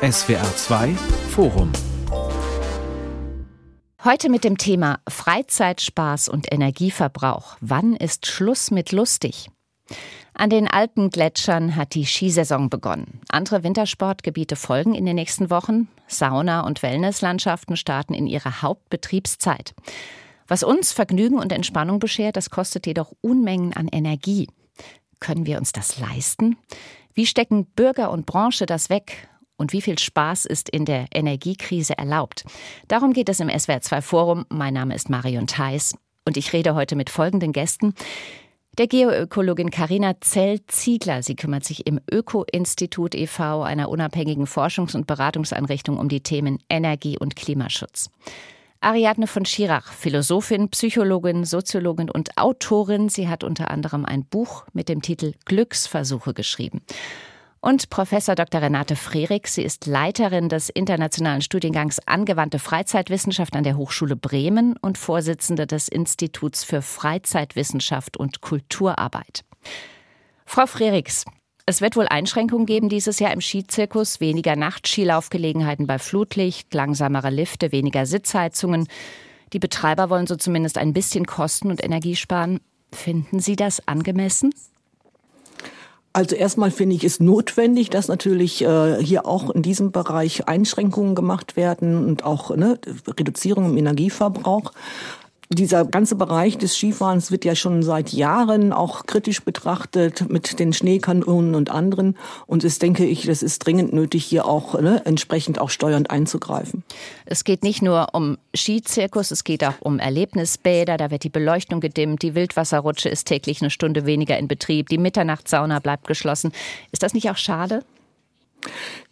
SWR 2 Forum Heute mit dem Thema Freizeitspaß und Energieverbrauch. Wann ist Schluss mit lustig? An den Alpengletschern hat die Skisaison begonnen. Andere Wintersportgebiete folgen in den nächsten Wochen. Sauna- und Wellnesslandschaften starten in ihrer Hauptbetriebszeit. Was uns Vergnügen und Entspannung beschert, das kostet jedoch Unmengen an Energie. Können wir uns das leisten? Wie stecken Bürger und Branche das weg? Und wie viel Spaß ist in der Energiekrise erlaubt? Darum geht es im SWR2 Forum. Mein Name ist Marion Theis und ich rede heute mit folgenden Gästen. Der Geoökologin Karina Zell-Ziegler. Sie kümmert sich im Öko-Institut e.V., einer unabhängigen Forschungs- und Beratungseinrichtung, um die Themen Energie und Klimaschutz. Ariadne von Schirach, Philosophin, Psychologin, Soziologin und Autorin. Sie hat unter anderem ein Buch mit dem Titel Glücksversuche geschrieben. Und Professor Dr. Renate Frerich, sie ist Leiterin des internationalen Studiengangs Angewandte Freizeitwissenschaft an der Hochschule Bremen und Vorsitzende des Instituts für Freizeitwissenschaft und Kulturarbeit. Frau Frerichs, es wird wohl Einschränkungen geben dieses Jahr im Skizirkus, weniger Nachtskilaufgelegenheiten bei Flutlicht, langsamere Lifte, weniger Sitzheizungen. Die Betreiber wollen so zumindest ein bisschen Kosten und Energie sparen. Finden Sie das angemessen? Also erstmal finde ich es notwendig, dass natürlich äh, hier auch in diesem Bereich Einschränkungen gemacht werden und auch ne, Reduzierung im Energieverbrauch dieser ganze Bereich des Skifahrens wird ja schon seit Jahren auch kritisch betrachtet mit den Schneekanonen und anderen. Und es denke ich, das ist dringend nötig, hier auch ne, entsprechend auch steuernd einzugreifen. Es geht nicht nur um Skizirkus, es geht auch um Erlebnisbäder. Da wird die Beleuchtung gedimmt, die Wildwasserrutsche ist täglich eine Stunde weniger in Betrieb, die Mitternachtssauna bleibt geschlossen. Ist das nicht auch schade?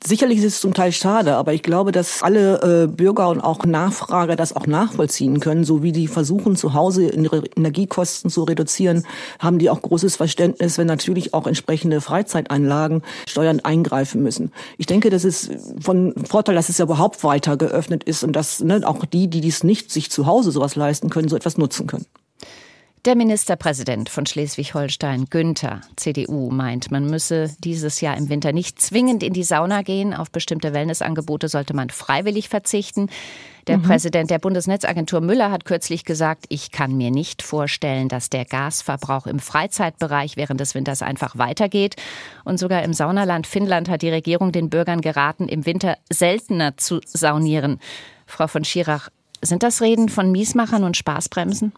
Sicherlich ist es zum Teil schade, aber ich glaube, dass alle äh, Bürger und auch Nachfrager das auch nachvollziehen können, so wie die versuchen, zu Hause ihre Energiekosten zu reduzieren, haben die auch großes Verständnis, wenn natürlich auch entsprechende Freizeiteinlagen steuernd eingreifen müssen. Ich denke, das ist von Vorteil, dass es ja überhaupt weiter geöffnet ist und dass ne, auch die, die dies nicht sich zu Hause sowas leisten können, so etwas nutzen können. Der Ministerpräsident von Schleswig-Holstein, Günther, CDU, meint, man müsse dieses Jahr im Winter nicht zwingend in die Sauna gehen. Auf bestimmte Wellnessangebote sollte man freiwillig verzichten. Der mhm. Präsident der Bundesnetzagentur Müller hat kürzlich gesagt, ich kann mir nicht vorstellen, dass der Gasverbrauch im Freizeitbereich während des Winters einfach weitergeht. Und sogar im Saunaland Finnland hat die Regierung den Bürgern geraten, im Winter seltener zu saunieren. Frau von Schirach, sind das Reden von Miesmachern und Spaßbremsen?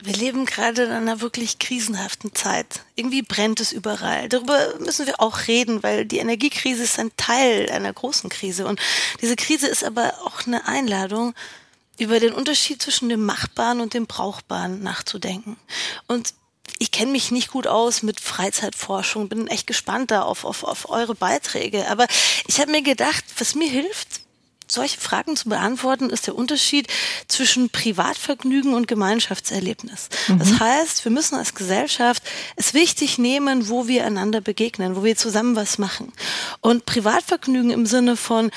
Wir leben gerade in einer wirklich krisenhaften Zeit. Irgendwie brennt es überall. Darüber müssen wir auch reden, weil die Energiekrise ist ein Teil einer großen Krise. Und diese Krise ist aber auch eine Einladung, über den Unterschied zwischen dem Machbaren und dem Brauchbaren nachzudenken. Und ich kenne mich nicht gut aus mit Freizeitforschung, bin echt gespannt da auf, auf, auf eure Beiträge. Aber ich habe mir gedacht, was mir hilft, solche Fragen zu beantworten, ist der Unterschied zwischen Privatvergnügen und Gemeinschaftserlebnis. Mhm. Das heißt, wir müssen als Gesellschaft es wichtig nehmen, wo wir einander begegnen, wo wir zusammen was machen. Und Privatvergnügen im Sinne von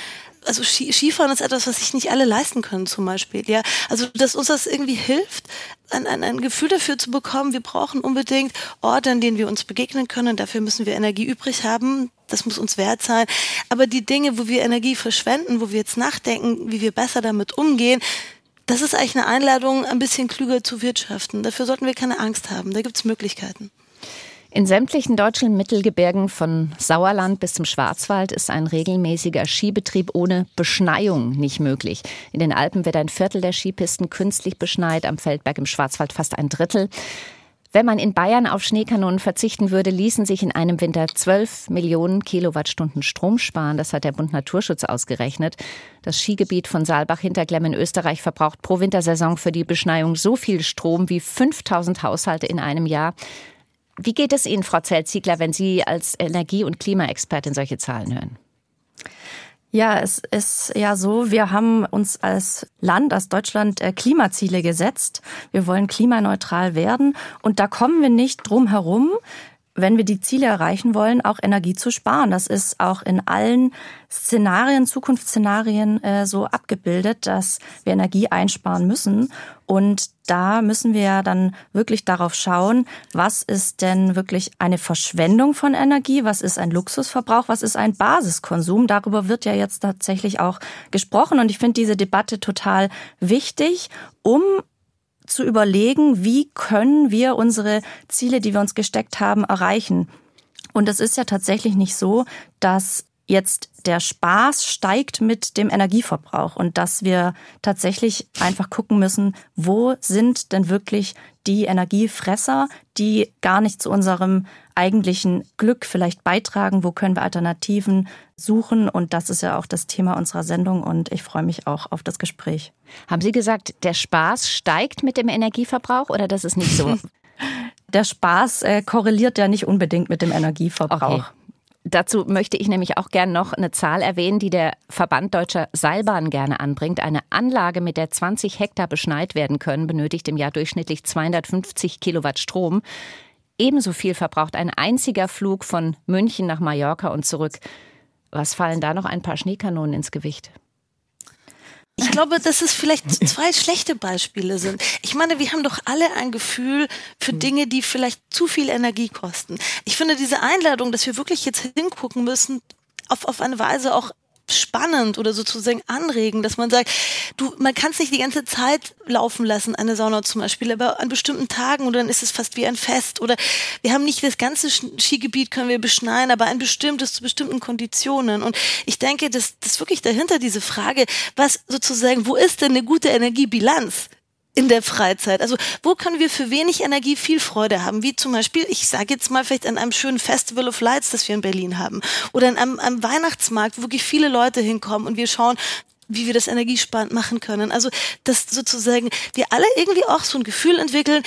also Skifahren ist etwas, was sich nicht alle leisten können, zum Beispiel. Ja, also dass uns das irgendwie hilft, ein, ein, ein Gefühl dafür zu bekommen. Wir brauchen unbedingt Orte, an denen wir uns begegnen können. Dafür müssen wir Energie übrig haben. Das muss uns wert sein. Aber die Dinge, wo wir Energie verschwenden, wo wir jetzt nachdenken, wie wir besser damit umgehen, das ist eigentlich eine Einladung, ein bisschen klüger zu wirtschaften. Dafür sollten wir keine Angst haben. Da gibt es Möglichkeiten. In sämtlichen deutschen Mittelgebirgen von Sauerland bis zum Schwarzwald ist ein regelmäßiger Skibetrieb ohne Beschneiung nicht möglich. In den Alpen wird ein Viertel der Skipisten künstlich beschneit, am Feldberg im Schwarzwald fast ein Drittel. Wenn man in Bayern auf Schneekanonen verzichten würde, ließen sich in einem Winter 12 Millionen Kilowattstunden Strom sparen. Das hat der Bund Naturschutz ausgerechnet. Das Skigebiet von Saalbach-Hinterglemm in Österreich verbraucht pro Wintersaison für die Beschneiung so viel Strom wie 5000 Haushalte in einem Jahr. Wie geht es Ihnen, Frau Zeltziegler, wenn Sie als Energie- und Klimaexpertin solche Zahlen hören? Ja, es ist ja so, wir haben uns als Land, als Deutschland äh, Klimaziele gesetzt. Wir wollen klimaneutral werden und da kommen wir nicht drum herum, wenn wir die Ziele erreichen wollen, auch Energie zu sparen. Das ist auch in allen Szenarien, Zukunftsszenarien äh, so abgebildet, dass wir Energie einsparen müssen. Und da müssen wir dann wirklich darauf schauen, was ist denn wirklich eine Verschwendung von Energie, was ist ein Luxusverbrauch, was ist ein Basiskonsum. Darüber wird ja jetzt tatsächlich auch gesprochen. Und ich finde diese Debatte total wichtig, um zu überlegen, wie können wir unsere Ziele, die wir uns gesteckt haben, erreichen. Und es ist ja tatsächlich nicht so, dass jetzt der Spaß steigt mit dem Energieverbrauch und dass wir tatsächlich einfach gucken müssen, wo sind denn wirklich die Energiefresser, die gar nicht zu unserem eigentlichen Glück vielleicht beitragen, wo können wir Alternativen suchen und das ist ja auch das Thema unserer Sendung und ich freue mich auch auf das Gespräch. Haben Sie gesagt, der Spaß steigt mit dem Energieverbrauch oder das ist nicht so? der Spaß äh, korreliert ja nicht unbedingt mit dem Energieverbrauch. Okay. Dazu möchte ich nämlich auch gern noch eine Zahl erwähnen, die der Verband Deutscher Seilbahnen gerne anbringt. Eine Anlage, mit der 20 Hektar beschneit werden können, benötigt im Jahr durchschnittlich 250 Kilowatt Strom. Ebenso viel verbraucht ein einziger Flug von München nach Mallorca und zurück. Was fallen da noch ein paar Schneekanonen ins Gewicht? Ich glaube, dass es vielleicht zwei schlechte Beispiele sind. Ich meine, wir haben doch alle ein Gefühl für Dinge, die vielleicht zu viel Energie kosten. Ich finde diese Einladung, dass wir wirklich jetzt hingucken müssen, auf, auf eine Weise auch spannend oder sozusagen anregen, dass man sagt, du, man kann es nicht die ganze Zeit laufen lassen, eine Sauna zum Beispiel, aber an bestimmten Tagen oder dann ist es fast wie ein Fest oder wir haben nicht das ganze Skigebiet können wir beschneien, aber ein bestimmtes zu bestimmten Konditionen und ich denke, dass das wirklich dahinter diese Frage, was sozusagen, wo ist denn eine gute Energiebilanz? In der Freizeit? Also wo können wir für wenig Energie viel Freude haben? Wie zum Beispiel, ich sage jetzt mal vielleicht an einem schönen Festival of Lights, das wir in Berlin haben. Oder an einem, einem Weihnachtsmarkt, wo wirklich viele Leute hinkommen und wir schauen, wie wir das energiesparend machen können. Also, dass sozusagen wir alle irgendwie auch so ein Gefühl entwickeln,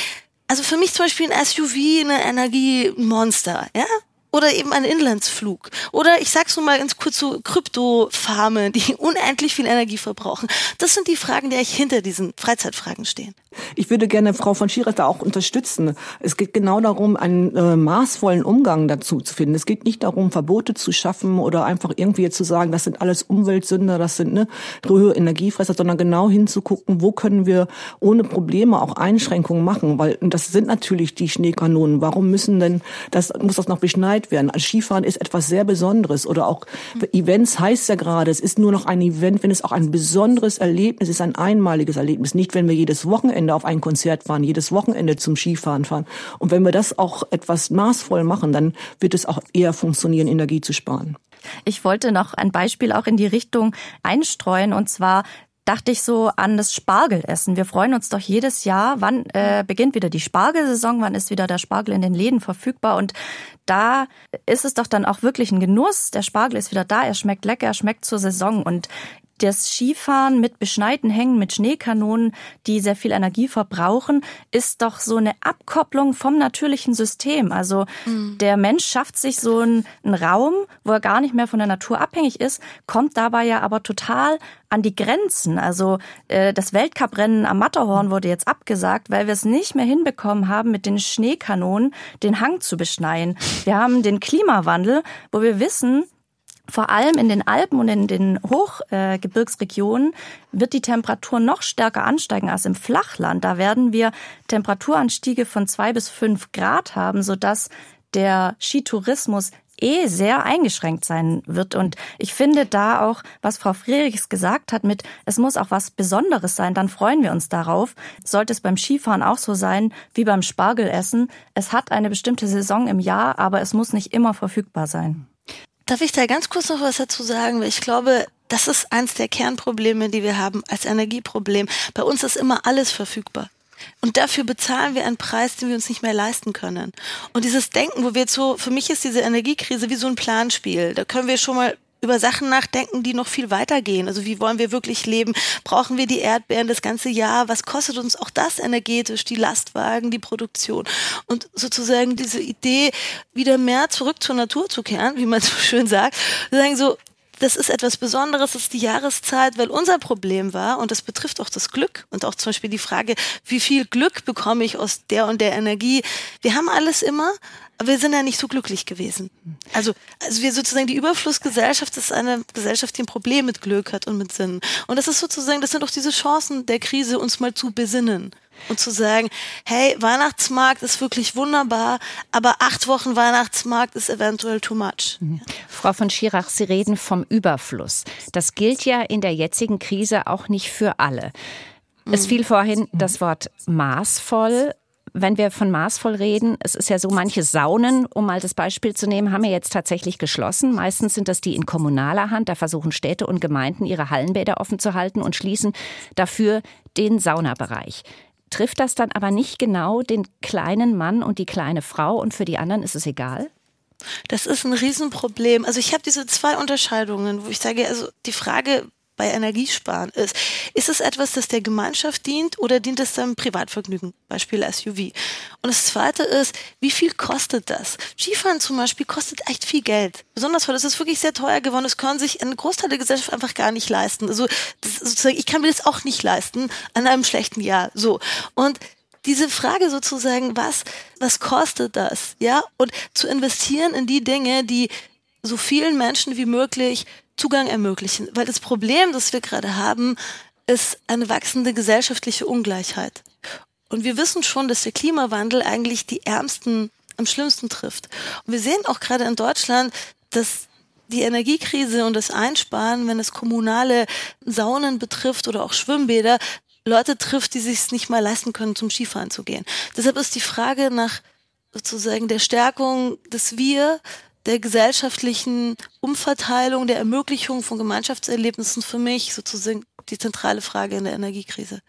also für mich zum Beispiel ein SUV eine Energiemonster, ja? Oder eben ein Inlandsflug. Oder ich sag's nur mal ganz kurz so Kryptofarmen, die unendlich viel Energie verbrauchen. Das sind die Fragen, die eigentlich hinter diesen Freizeitfragen stehen. Ich würde gerne Frau von Schierer da auch unterstützen. Es geht genau darum, einen äh, maßvollen Umgang dazu zu finden. Es geht nicht darum, Verbote zu schaffen oder einfach irgendwie zu sagen, das sind alles Umweltsünder, das sind ne, hohe Energiefresser, sondern genau hinzugucken, wo können wir ohne Probleme auch Einschränkungen machen, weil das sind natürlich die Schneekanonen. Warum müssen denn das muss das noch beschneiden Zeit werden. Also Skifahren ist etwas sehr Besonderes oder auch Events heißt ja gerade, es ist nur noch ein Event, wenn es auch ein besonderes Erlebnis ist, ein einmaliges Erlebnis. Nicht, wenn wir jedes Wochenende auf ein Konzert fahren, jedes Wochenende zum Skifahren fahren. Und wenn wir das auch etwas maßvoll machen, dann wird es auch eher funktionieren, Energie zu sparen. Ich wollte noch ein Beispiel auch in die Richtung einstreuen, und zwar dachte ich so an das Spargelessen. Wir freuen uns doch jedes Jahr, wann äh, beginnt wieder die Spargelsaison, wann ist wieder der Spargel in den Läden verfügbar? Und da ist es doch dann auch wirklich ein Genuss. Der Spargel ist wieder da, er schmeckt lecker, er schmeckt zur Saison. Und das Skifahren mit beschneiten Hängen, mit Schneekanonen, die sehr viel Energie verbrauchen, ist doch so eine Abkopplung vom natürlichen System. Also mhm. der Mensch schafft sich so einen, einen, Raum, wo er gar nicht mehr von der Natur abhängig ist, kommt dabei ja aber total an die Grenzen. Also äh, das Weltcuprennen am Matterhorn wurde jetzt abgesagt, weil wir es nicht mehr hinbekommen haben, mit den Schneekanonen den Hang zu beschneien. Wir haben den Klimawandel, wo wir wissen, vor allem in den Alpen und in den Hochgebirgsregionen wird die Temperatur noch stärker ansteigen als im Flachland. Da werden wir Temperaturanstiege von zwei bis fünf Grad haben, sodass der Skitourismus eh sehr eingeschränkt sein wird. Und ich finde da auch, was Frau Friedrichs gesagt hat mit, es muss auch was Besonderes sein, dann freuen wir uns darauf. Sollte es beim Skifahren auch so sein wie beim Spargelessen. Es hat eine bestimmte Saison im Jahr, aber es muss nicht immer verfügbar sein. Darf ich da ganz kurz noch was dazu sagen? Weil ich glaube, das ist eins der Kernprobleme, die wir haben als Energieproblem. Bei uns ist immer alles verfügbar. Und dafür bezahlen wir einen Preis, den wir uns nicht mehr leisten können. Und dieses Denken, wo wir jetzt so, für mich ist diese Energiekrise wie so ein Planspiel. Da können wir schon mal über Sachen nachdenken, die noch viel weiter gehen. Also wie wollen wir wirklich leben? Brauchen wir die Erdbeeren das ganze Jahr? Was kostet uns auch das energetisch, die Lastwagen, die Produktion? Und sozusagen diese Idee, wieder mehr zurück zur Natur zu kehren, wie man so schön sagt, sagen so, das ist etwas Besonderes, das ist die Jahreszeit, weil unser Problem war, und das betrifft auch das Glück und auch zum Beispiel die Frage, wie viel Glück bekomme ich aus der und der Energie. Wir haben alles immer, aber wir sind ja nicht so glücklich gewesen. Also, also wir sozusagen, die Überflussgesellschaft ist eine Gesellschaft, die ein Problem mit Glück hat und mit Sinn. Und das ist sozusagen, das sind auch diese Chancen der Krise, uns mal zu besinnen und zu sagen, hey, Weihnachtsmarkt ist wirklich wunderbar, aber acht Wochen Weihnachtsmarkt ist eventuell too much. Mhm. Frau von Schirach, Sie reden vom Überfluss. Das gilt ja in der jetzigen Krise auch nicht für alle. Es mhm. fiel vorhin das Wort maßvoll wenn wir von maßvoll reden, es ist ja so, manche Saunen, um mal das Beispiel zu nehmen, haben ja jetzt tatsächlich geschlossen. Meistens sind das die in kommunaler Hand. Da versuchen Städte und Gemeinden ihre Hallenbäder offen zu halten und schließen dafür den Saunabereich. Trifft das dann aber nicht genau den kleinen Mann und die kleine Frau und für die anderen ist es egal? Das ist ein Riesenproblem. Also ich habe diese zwei Unterscheidungen, wo ich sage, also die Frage, bei Energiesparen ist. Ist es etwas, das der Gemeinschaft dient oder dient es dem Privatvergnügen? Beispiel SUV. Und das zweite ist, wie viel kostet das? Skifahren zum Beispiel kostet echt viel Geld. Besonders weil es ist wirklich sehr teuer geworden. Das können sich ein Großteil der Gesellschaft einfach gar nicht leisten. Also, sozusagen, ich kann mir das auch nicht leisten an einem schlechten Jahr. So. Und diese Frage sozusagen, was, was kostet das? Ja? Und zu investieren in die Dinge, die so vielen Menschen wie möglich Zugang ermöglichen. Weil das Problem, das wir gerade haben, ist eine wachsende gesellschaftliche Ungleichheit. Und wir wissen schon, dass der Klimawandel eigentlich die Ärmsten am schlimmsten trifft. Und wir sehen auch gerade in Deutschland, dass die Energiekrise und das Einsparen, wenn es kommunale Saunen betrifft oder auch Schwimmbäder, Leute trifft, die sich nicht mal leisten können, zum Skifahren zu gehen. Deshalb ist die Frage nach sozusagen der Stärkung des Wir der gesellschaftlichen Umverteilung, der Ermöglichung von Gemeinschaftserlebnissen für mich sozusagen die zentrale Frage in der Energiekrise.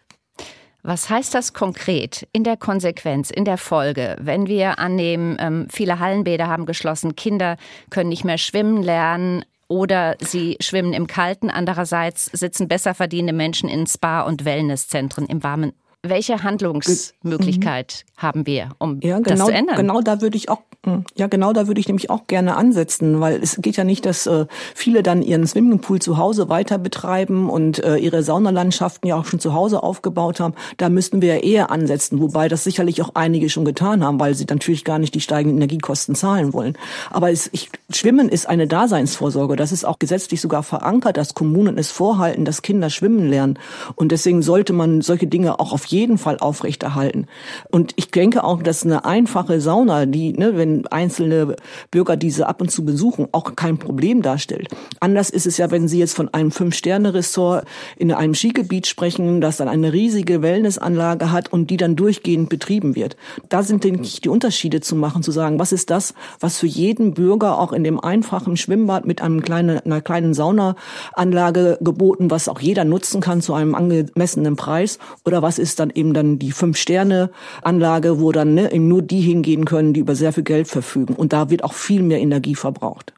Was heißt das konkret in der Konsequenz, in der Folge, wenn wir annehmen, ähm, viele Hallenbäder haben geschlossen, Kinder können nicht mehr schwimmen lernen oder sie schwimmen im Kalten, andererseits sitzen besser verdienende Menschen in Spa- und Wellnesszentren im warmen welche Handlungsmöglichkeit mhm. haben wir, um ja, genau, das zu ändern? Genau da würde ich auch, hm, ja, genau da würde ich nämlich auch gerne ansetzen, weil es geht ja nicht, dass äh, viele dann ihren Swimmingpool zu Hause weiter betreiben und äh, ihre Saunalandschaften ja auch schon zu Hause aufgebaut haben. Da müssten wir ja eher ansetzen, wobei das sicherlich auch einige schon getan haben, weil sie natürlich gar nicht die steigenden Energiekosten zahlen wollen. Aber es, ich, Schwimmen ist eine Daseinsvorsorge. Das ist auch gesetzlich sogar verankert, dass Kommunen es vorhalten, dass Kinder schwimmen lernen. Und deswegen sollte man solche Dinge auch auf jeden jeden Fall aufrechterhalten. Und ich denke auch, dass eine einfache Sauna, die, ne, wenn einzelne Bürger diese ab und zu besuchen, auch kein Problem darstellt. Anders ist es ja, wenn Sie jetzt von einem Fünf-Sterne-Ressort in einem Skigebiet sprechen, das dann eine riesige Wellnessanlage hat und die dann durchgehend betrieben wird. Da sind, denke ich, die Unterschiede zu machen, zu sagen, was ist das, was für jeden Bürger auch in dem einfachen Schwimmbad mit einem kleinen, einer kleinen Saunaanlage geboten, was auch jeder nutzen kann zu einem angemessenen Preis, oder was ist dann dann eben dann die Fünf-Sterne-Anlage, wo dann ne, eben nur die hingehen können, die über sehr viel Geld verfügen. Und da wird auch viel mehr Energie verbraucht.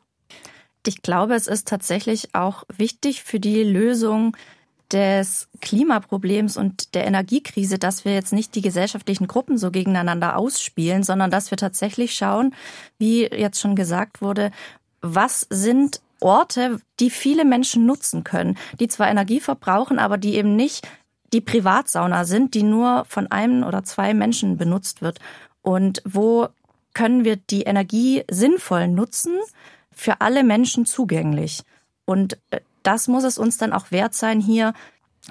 Ich glaube, es ist tatsächlich auch wichtig für die Lösung des Klimaproblems und der Energiekrise, dass wir jetzt nicht die gesellschaftlichen Gruppen so gegeneinander ausspielen, sondern dass wir tatsächlich schauen, wie jetzt schon gesagt wurde, was sind Orte, die viele Menschen nutzen können, die zwar Energie verbrauchen, aber die eben nicht die Privatsauna sind, die nur von einem oder zwei Menschen benutzt wird. Und wo können wir die Energie sinnvoll nutzen, für alle Menschen zugänglich? Und äh, das muss es uns dann auch wert sein, hier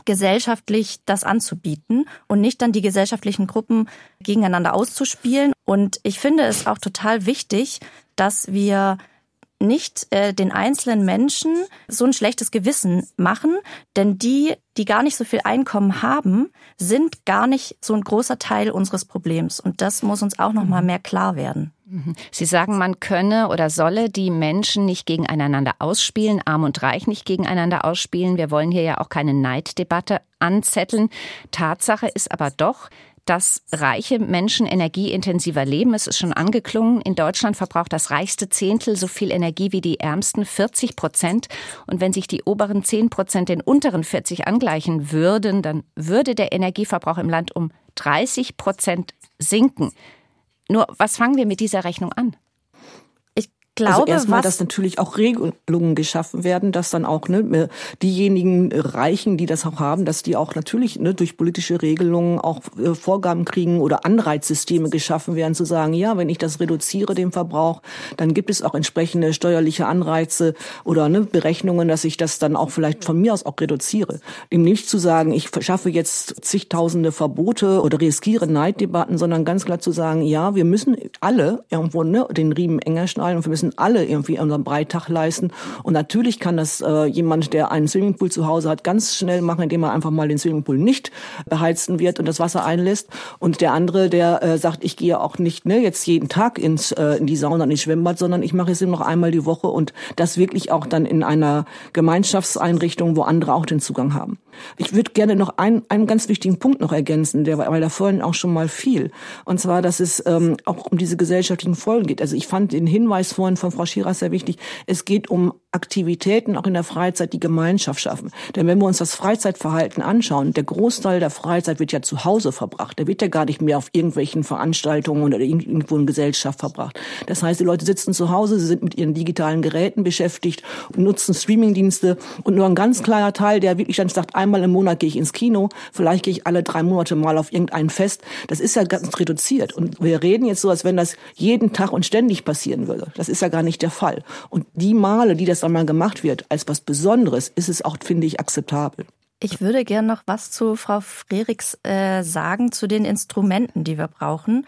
gesellschaftlich das anzubieten und nicht dann die gesellschaftlichen Gruppen gegeneinander auszuspielen. Und ich finde es auch total wichtig, dass wir nicht äh, den einzelnen Menschen so ein schlechtes Gewissen machen, denn die, die gar nicht so viel Einkommen haben, sind gar nicht so ein großer Teil unseres Problems und das muss uns auch noch mal mehr klar werden. Mhm. Sie sagen, man könne oder solle die Menschen nicht gegeneinander ausspielen, arm und reich nicht gegeneinander ausspielen. Wir wollen hier ja auch keine Neiddebatte anzetteln. Tatsache ist aber doch, dass reiche Menschen energieintensiver leben. Es ist schon angeklungen. In Deutschland verbraucht das reichste Zehntel so viel Energie wie die ärmsten 40 Prozent. Und wenn sich die oberen 10 Prozent den unteren 40 angleichen würden, dann würde der Energieverbrauch im Land um 30 Prozent sinken. Nur was fangen wir mit dieser Rechnung an? Glaube, also erstmal, dass natürlich auch Regelungen geschaffen werden, dass dann auch ne, diejenigen Reichen, die das auch haben, dass die auch natürlich ne, durch politische Regelungen auch äh, Vorgaben kriegen oder Anreizsysteme geschaffen werden, zu sagen, ja, wenn ich das reduziere, den Verbrauch, dann gibt es auch entsprechende steuerliche Anreize oder ne, Berechnungen, dass ich das dann auch vielleicht von mir aus auch reduziere. Dem nicht zu sagen, ich schaffe jetzt zigtausende Verbote oder riskiere Neiddebatten, sondern ganz klar zu sagen, ja, wir müssen alle irgendwo ne, den Riemen enger schnallen und wir müssen alle irgendwie unseren Beitrag leisten. Und natürlich kann das äh, jemand, der einen Swimmingpool zu Hause hat, ganz schnell machen, indem er einfach mal den Swimmingpool nicht beheizen wird und das Wasser einlässt. Und der andere, der äh, sagt, ich gehe auch nicht ne, jetzt jeden Tag ins, äh, in die Sauna, in die Schwimmbad, sondern ich mache es eben noch einmal die Woche und das wirklich auch dann in einer Gemeinschaftseinrichtung, wo andere auch den Zugang haben. Ich würde gerne noch einen, einen ganz wichtigen Punkt noch ergänzen, der, weil da vorhin auch schon mal fiel. Und zwar, dass es ähm, auch um diese gesellschaftlichen Folgen geht. Also ich fand den Hinweis vorhin von Frau Schiras sehr wichtig. Es geht um Aktivitäten auch in der Freizeit, die Gemeinschaft schaffen. Denn wenn wir uns das Freizeitverhalten anschauen, der Großteil der Freizeit wird ja zu Hause verbracht. Der wird ja gar nicht mehr auf irgendwelchen Veranstaltungen oder irgendwo in Gesellschaft verbracht. Das heißt, die Leute sitzen zu Hause, sie sind mit ihren digitalen Geräten beschäftigt, nutzen Streamingdienste und nur ein ganz kleiner Teil, der wirklich dann sagt, einmal im Monat gehe ich ins Kino, vielleicht gehe ich alle drei Monate mal auf irgendein Fest. Das ist ja ganz reduziert. Und wir reden jetzt so, als wenn das jeden Tag und ständig passieren würde. Das ist ja gar nicht der Fall. Und die Male, die das dann mal gemacht wird, als was Besonderes, ist es auch, finde ich, akzeptabel. Ich würde gerne noch was zu Frau Frerichs äh, sagen, zu den Instrumenten, die wir brauchen.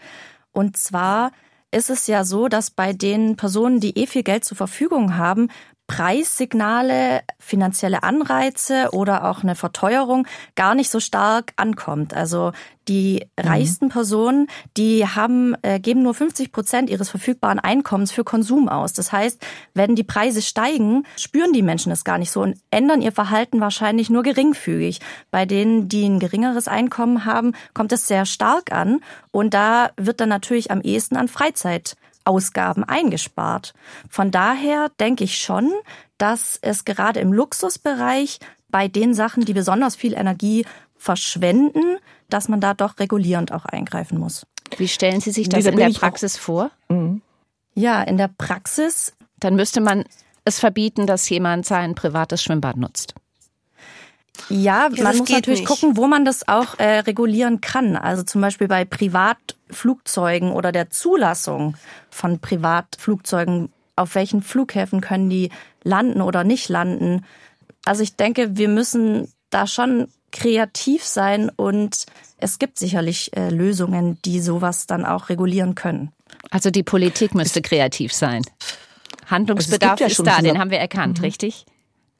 Und zwar ist es ja so, dass bei den Personen, die eh viel Geld zur Verfügung haben, Preissignale, finanzielle Anreize oder auch eine Verteuerung gar nicht so stark ankommt. Also die mhm. reichsten Personen, die haben, äh, geben nur 50 Prozent ihres verfügbaren Einkommens für Konsum aus. Das heißt, wenn die Preise steigen, spüren die Menschen es gar nicht so und ändern ihr Verhalten wahrscheinlich nur geringfügig. Bei denen, die ein geringeres Einkommen haben, kommt es sehr stark an und da wird dann natürlich am ehesten an Freizeit Ausgaben eingespart. Von daher denke ich schon, dass es gerade im Luxusbereich bei den Sachen, die besonders viel Energie verschwenden, dass man da doch regulierend auch eingreifen muss. Wie stellen Sie sich das in der Praxis vor? Mhm. Ja, in der Praxis. Dann müsste man es verbieten, dass jemand sein privates Schwimmbad nutzt. Ja, man muss natürlich nicht. gucken, wo man das auch äh, regulieren kann. Also zum Beispiel bei Privatflugzeugen oder der Zulassung von Privatflugzeugen. Auf welchen Flughäfen können die landen oder nicht landen? Also ich denke, wir müssen da schon kreativ sein und es gibt sicherlich äh, Lösungen, die sowas dann auch regulieren können. Also die Politik müsste kreativ sein. Handlungsbedarf ja ist da, den haben wir erkannt, mhm. richtig?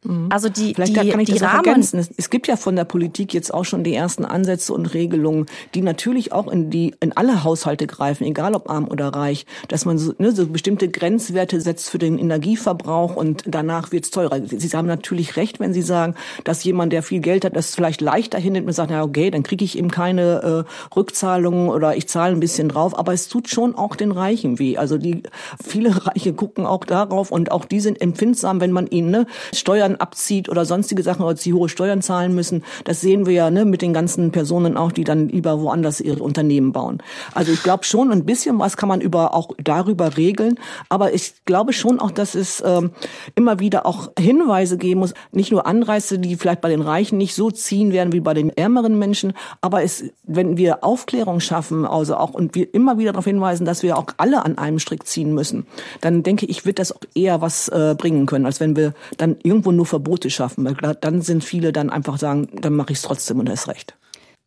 Mhm. Also die, Vielleicht die, kann ich die das Rahmen. ergänzen. Es, es, gibt ja von der Politik jetzt auch schon die ersten Ansätze und Regelungen, die natürlich auch in die in alle Haushalte greifen, egal ob arm oder reich, dass man so, ne, so bestimmte Grenzwerte setzt für den Energieverbrauch und danach wird's teurer. Sie haben natürlich recht, wenn Sie sagen, dass jemand, der viel Geld hat, das vielleicht leichter hinnimmt und sagt, ja okay, dann kriege ich eben keine äh, Rückzahlungen oder ich zahle ein bisschen drauf. Aber es tut schon auch den Reichen weh. Also die viele Reiche gucken auch darauf und auch die sind empfindsam, wenn man ihnen ne, Steuern Steuern abzieht oder sonstige Sachen oder sie hohe Steuern zahlen müssen. Das sehen wir ja ne, mit den ganzen Personen auch, die dann lieber woanders ihre Unternehmen bauen. Also ich glaube schon, ein bisschen was kann man über auch darüber regeln. Aber ich glaube schon auch, dass es ähm, immer wieder auch Hinweise geben muss, nicht nur Anreize, die vielleicht bei den Reichen nicht so ziehen werden wie bei den ärmeren Menschen, aber es, wenn wir Aufklärung schaffen, also auch und wir immer wieder darauf hinweisen, dass wir auch alle an einem Strick ziehen müssen, dann denke ich, wird das auch eher was äh, bringen können, als wenn wir dann irgendwo nur Verbote schaffen, weil dann sind viele dann einfach sagen, dann mache ich es trotzdem und er ist recht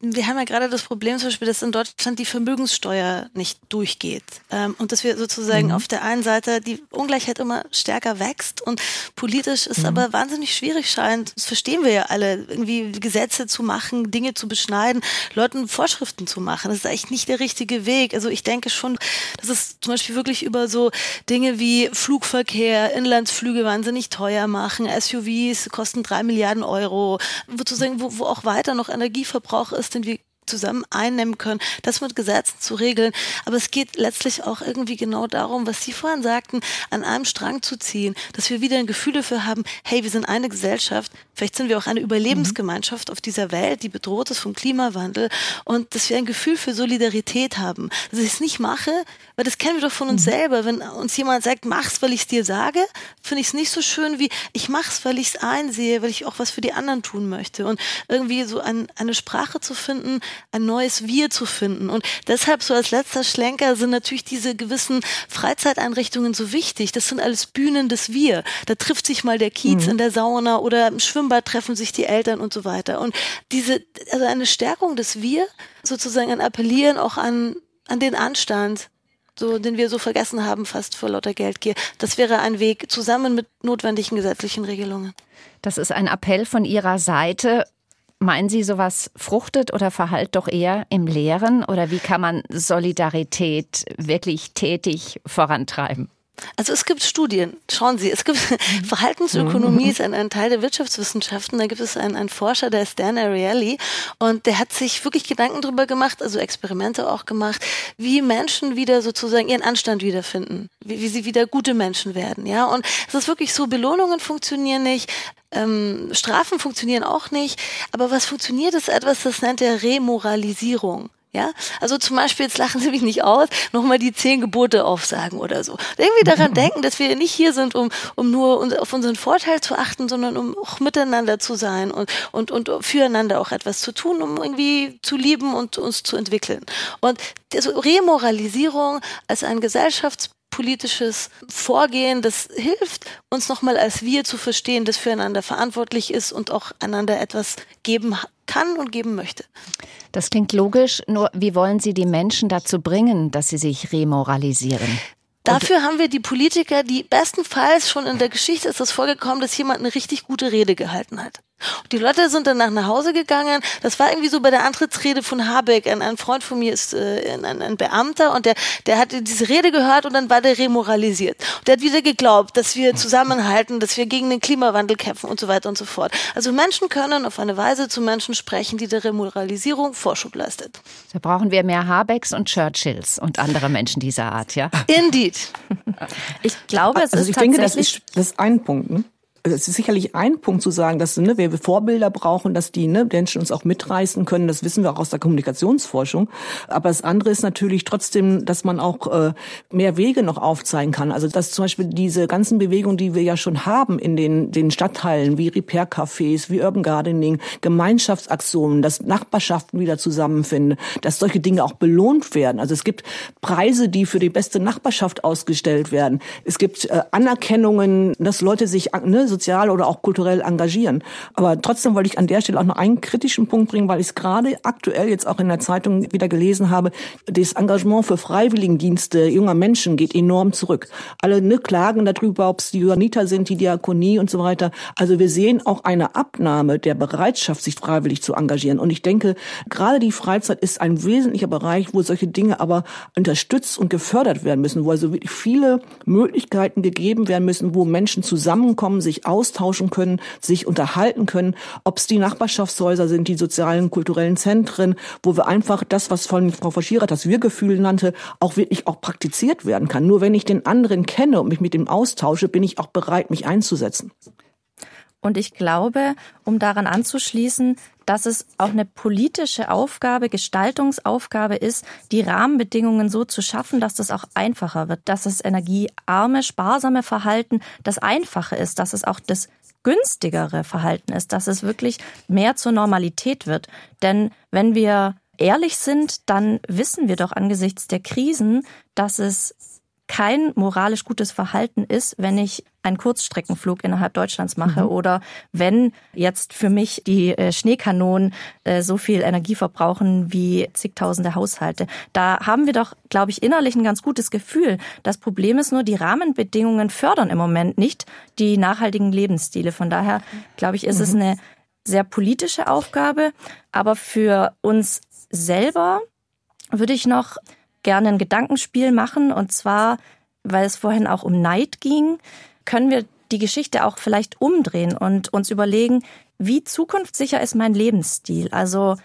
wir haben ja gerade das Problem zum Beispiel, dass in Deutschland die Vermögenssteuer nicht durchgeht ähm, und dass wir sozusagen mhm. auf der einen Seite die Ungleichheit immer stärker wächst und politisch ist mhm. aber wahnsinnig schwierig scheint, das verstehen wir ja alle, irgendwie Gesetze zu machen, Dinge zu beschneiden, Leuten Vorschriften zu machen. Das ist eigentlich nicht der richtige Weg. Also ich denke schon, dass es zum Beispiel wirklich über so Dinge wie Flugverkehr, Inlandsflüge wahnsinnig teuer machen, SUVs kosten drei Milliarden Euro, sozusagen, wo, wo auch weiter noch Energieverbrauch ist, den wir zusammen einnehmen können, das mit Gesetzen zu regeln. Aber es geht letztlich auch irgendwie genau darum, was Sie vorhin sagten, an einem Strang zu ziehen, dass wir wieder ein Gefühl dafür haben, hey, wir sind eine Gesellschaft, vielleicht sind wir auch eine Überlebensgemeinschaft auf dieser Welt, die bedroht ist vom Klimawandel und dass wir ein Gefühl für Solidarität haben. Dass ich es nicht mache, weil das kennen wir doch von uns mhm. selber. Wenn uns jemand sagt, mach's, weil ich es dir sage, finde ich es nicht so schön wie, ich mach's, weil ich es einsehe, weil ich auch was für die anderen tun möchte. Und irgendwie so ein, eine Sprache zu finden, ein neues Wir zu finden. Und deshalb so als letzter Schlenker sind natürlich diese gewissen Freizeiteinrichtungen so wichtig. Das sind alles Bühnen des Wir. Da trifft sich mal der Kiez mhm. in der Sauna oder im Schwimmbad treffen sich die Eltern und so weiter. Und diese, also eine Stärkung des Wir, sozusagen ein Appellieren auch an, an den Anstand, so, den wir so vergessen haben, fast vor lauter Geldgier. Das wäre ein Weg zusammen mit notwendigen gesetzlichen Regelungen. Das ist ein Appell von Ihrer Seite. Meinen Sie, sowas fruchtet oder verhallt doch eher im Leeren? Oder wie kann man Solidarität wirklich tätig vorantreiben? Also es gibt Studien, schauen Sie, es gibt Verhaltensökonomie ist ein, ein, Teil der Wirtschaftswissenschaften. Da gibt es einen, einen Forscher, der ist Dan Ariely, und der hat sich wirklich Gedanken darüber gemacht, also Experimente auch gemacht, wie Menschen wieder sozusagen ihren Anstand wiederfinden, wie, wie sie wieder gute Menschen werden. Ja, und es ist wirklich so, Belohnungen funktionieren nicht, ähm, Strafen funktionieren auch nicht. Aber was funktioniert, ist etwas, das nennt er Remoralisierung. Ja, also zum Beispiel, jetzt lachen Sie mich nicht aus, nochmal die zehn Gebote aufsagen oder so. Irgendwie daran denken, dass wir nicht hier sind, um, um nur auf unseren Vorteil zu achten, sondern um auch miteinander zu sein und, und, und füreinander auch etwas zu tun, um irgendwie zu lieben und uns zu entwickeln. Und also Remoralisierung als ein Gesellschafts politisches Vorgehen, das hilft uns nochmal als wir zu verstehen, das füreinander verantwortlich ist und auch einander etwas geben kann und geben möchte. Das klingt logisch, nur wie wollen Sie die Menschen dazu bringen, dass sie sich remoralisieren? Dafür haben wir die Politiker, die bestenfalls schon in der Geschichte ist das vorgekommen, dass jemand eine richtig gute Rede gehalten hat. Und die Leute sind dann nach Hause gegangen. Das war irgendwie so bei der Antrittsrede von Habeck. Ein, ein Freund von mir ist äh, ein, ein, Beamter und der, der hat diese Rede gehört und dann war der remoralisiert. Und der hat wieder geglaubt, dass wir zusammenhalten, dass wir gegen den Klimawandel kämpfen und so weiter und so fort. Also Menschen können auf eine Weise zu Menschen sprechen, die der Remoralisierung Vorschub leistet. Da brauchen wir mehr Habecks und Churchills und andere Menschen dieser Art, ja? Indeed. Ich glaube, es also ist ich denke, das ist, das ist ein Punkt. Ne? Es ist sicherlich ein Punkt zu sagen, dass ne, wir Vorbilder brauchen, dass die ne, Menschen uns auch mitreißen können. Das wissen wir auch aus der Kommunikationsforschung. Aber das andere ist natürlich trotzdem, dass man auch äh, mehr Wege noch aufzeigen kann. Also dass zum Beispiel diese ganzen Bewegungen, die wir ja schon haben in den, den Stadtteilen, wie Repair-Cafés, wie Urban Gardening, Gemeinschaftsaktionen, dass Nachbarschaften wieder zusammenfinden, dass solche Dinge auch belohnt werden. Also es gibt Preise, die für die beste Nachbarschaft ausgestellt werden. Es gibt äh, Anerkennungen, dass Leute sich ne, sozial oder auch kulturell engagieren. Aber trotzdem wollte ich an der Stelle auch noch einen kritischen Punkt bringen, weil ich es gerade aktuell jetzt auch in der Zeitung wieder gelesen habe. Das Engagement für Freiwilligendienste junger Menschen geht enorm zurück. Alle ne, klagen darüber, ob es die Johanniter sind, die Diakonie und so weiter. Also wir sehen auch eine Abnahme der Bereitschaft, sich freiwillig zu engagieren. Und ich denke, gerade die Freizeit ist ein wesentlicher Bereich, wo solche Dinge aber unterstützt und gefördert werden müssen, wo also viele Möglichkeiten gegeben werden müssen, wo Menschen zusammenkommen, sich austauschen können, sich unterhalten können, ob es die Nachbarschaftshäuser sind, die sozialen, kulturellen Zentren, wo wir einfach das, was von Frau Faschirer das Wir-Gefühl nannte, auch wirklich auch praktiziert werden kann. Nur wenn ich den anderen kenne und mich mit dem austausche, bin ich auch bereit, mich einzusetzen. Und ich glaube, um daran anzuschließen, dass es auch eine politische Aufgabe, Gestaltungsaufgabe ist, die Rahmenbedingungen so zu schaffen, dass das auch einfacher wird, dass das energiearme, sparsame Verhalten das Einfache ist, dass es auch das günstigere Verhalten ist, dass es wirklich mehr zur Normalität wird. Denn wenn wir ehrlich sind, dann wissen wir doch angesichts der Krisen, dass es kein moralisch gutes Verhalten ist, wenn ich einen Kurzstreckenflug innerhalb Deutschlands mache mhm. oder wenn jetzt für mich die äh, Schneekanonen äh, so viel Energie verbrauchen wie zigtausende Haushalte. Da haben wir doch, glaube ich, innerlich ein ganz gutes Gefühl. Das Problem ist nur, die Rahmenbedingungen fördern im Moment nicht die nachhaltigen Lebensstile. Von daher, glaube ich, ist mhm. es eine sehr politische Aufgabe. Aber für uns selber würde ich noch gerne ein Gedankenspiel machen. Und zwar, weil es vorhin auch um Neid ging, können wir die Geschichte auch vielleicht umdrehen und uns überlegen, wie zukunftssicher ist mein Lebensstil? Also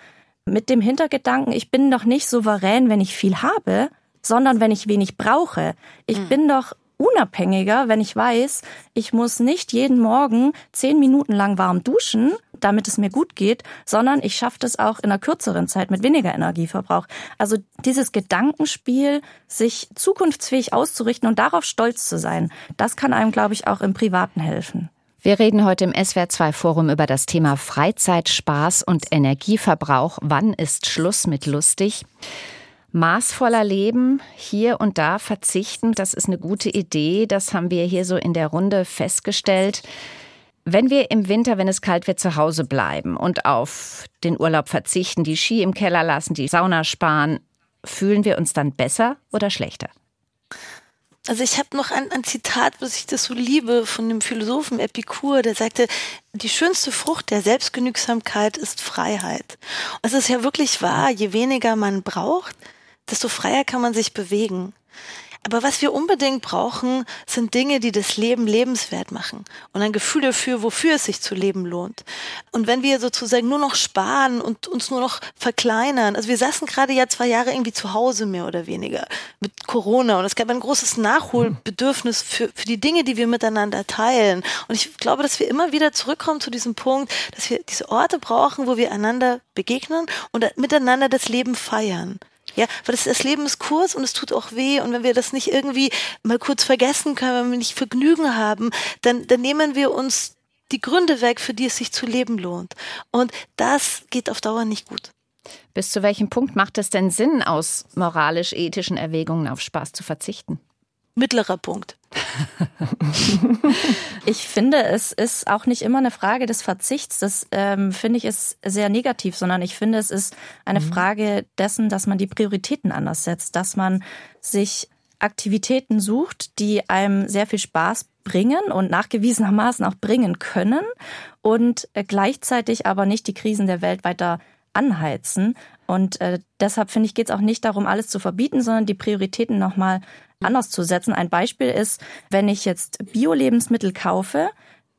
mit dem Hintergedanken, ich bin doch nicht souverän, wenn ich viel habe, sondern wenn ich wenig brauche. Ich mhm. bin doch unabhängiger, wenn ich weiß, ich muss nicht jeden Morgen zehn Minuten lang warm duschen, damit es mir gut geht, sondern ich schaffe das auch in einer kürzeren Zeit mit weniger Energieverbrauch. Also dieses Gedankenspiel, sich zukunftsfähig auszurichten und darauf stolz zu sein, das kann einem, glaube ich, auch im Privaten helfen. Wir reden heute im SWR2 Forum über das Thema Freizeit, Spaß und Energieverbrauch. Wann ist Schluss mit lustig? Maßvoller Leben, hier und da verzichten, das ist eine gute Idee. Das haben wir hier so in der Runde festgestellt. Wenn wir im Winter, wenn es kalt wird, zu Hause bleiben und auf den Urlaub verzichten, die Ski im Keller lassen, die Sauna sparen, fühlen wir uns dann besser oder schlechter? Also ich habe noch ein, ein Zitat, was ich das so liebe, von dem Philosophen Epikur, der sagte, die schönste Frucht der Selbstgenügsamkeit ist Freiheit. Und es ist ja wirklich wahr, je weniger man braucht, desto freier kann man sich bewegen. Aber was wir unbedingt brauchen, sind Dinge, die das Leben lebenswert machen und ein Gefühl dafür, wofür es sich zu leben lohnt. Und wenn wir sozusagen nur noch sparen und uns nur noch verkleinern, also wir saßen gerade ja zwei Jahre irgendwie zu Hause mehr oder weniger mit Corona und es gab ein großes Nachholbedürfnis für, für die Dinge, die wir miteinander teilen. Und ich glaube, dass wir immer wieder zurückkommen zu diesem Punkt, dass wir diese Orte brauchen, wo wir einander begegnen und miteinander das Leben feiern. Ja, weil das, das Leben ist kurz und es tut auch weh. Und wenn wir das nicht irgendwie mal kurz vergessen können, wenn wir nicht Vergnügen haben, dann, dann nehmen wir uns die Gründe weg, für die es sich zu leben lohnt. Und das geht auf Dauer nicht gut. Bis zu welchem Punkt macht es denn Sinn, aus moralisch-ethischen Erwägungen auf Spaß zu verzichten? Mittlerer Punkt. ich finde, es ist auch nicht immer eine Frage des Verzichts. Das ähm, finde ich ist sehr negativ, sondern ich finde, es ist eine mhm. Frage dessen, dass man die Prioritäten anders setzt, dass man sich Aktivitäten sucht, die einem sehr viel Spaß bringen und nachgewiesenermaßen auch bringen können und äh, gleichzeitig aber nicht die Krisen der Welt weiter anheizen. Und äh, deshalb finde ich, geht es auch nicht darum, alles zu verbieten, sondern die Prioritäten nochmal anders zu setzen. Ein Beispiel ist, wenn ich jetzt Bio-Lebensmittel kaufe,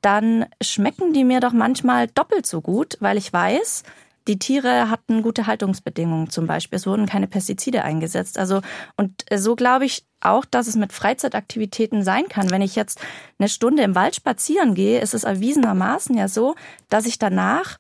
dann schmecken die mir doch manchmal doppelt so gut, weil ich weiß, die Tiere hatten gute Haltungsbedingungen zum Beispiel. Es wurden keine Pestizide eingesetzt. Also, und so glaube ich auch, dass es mit Freizeitaktivitäten sein kann. Wenn ich jetzt eine Stunde im Wald spazieren gehe, ist es erwiesenermaßen ja so, dass ich danach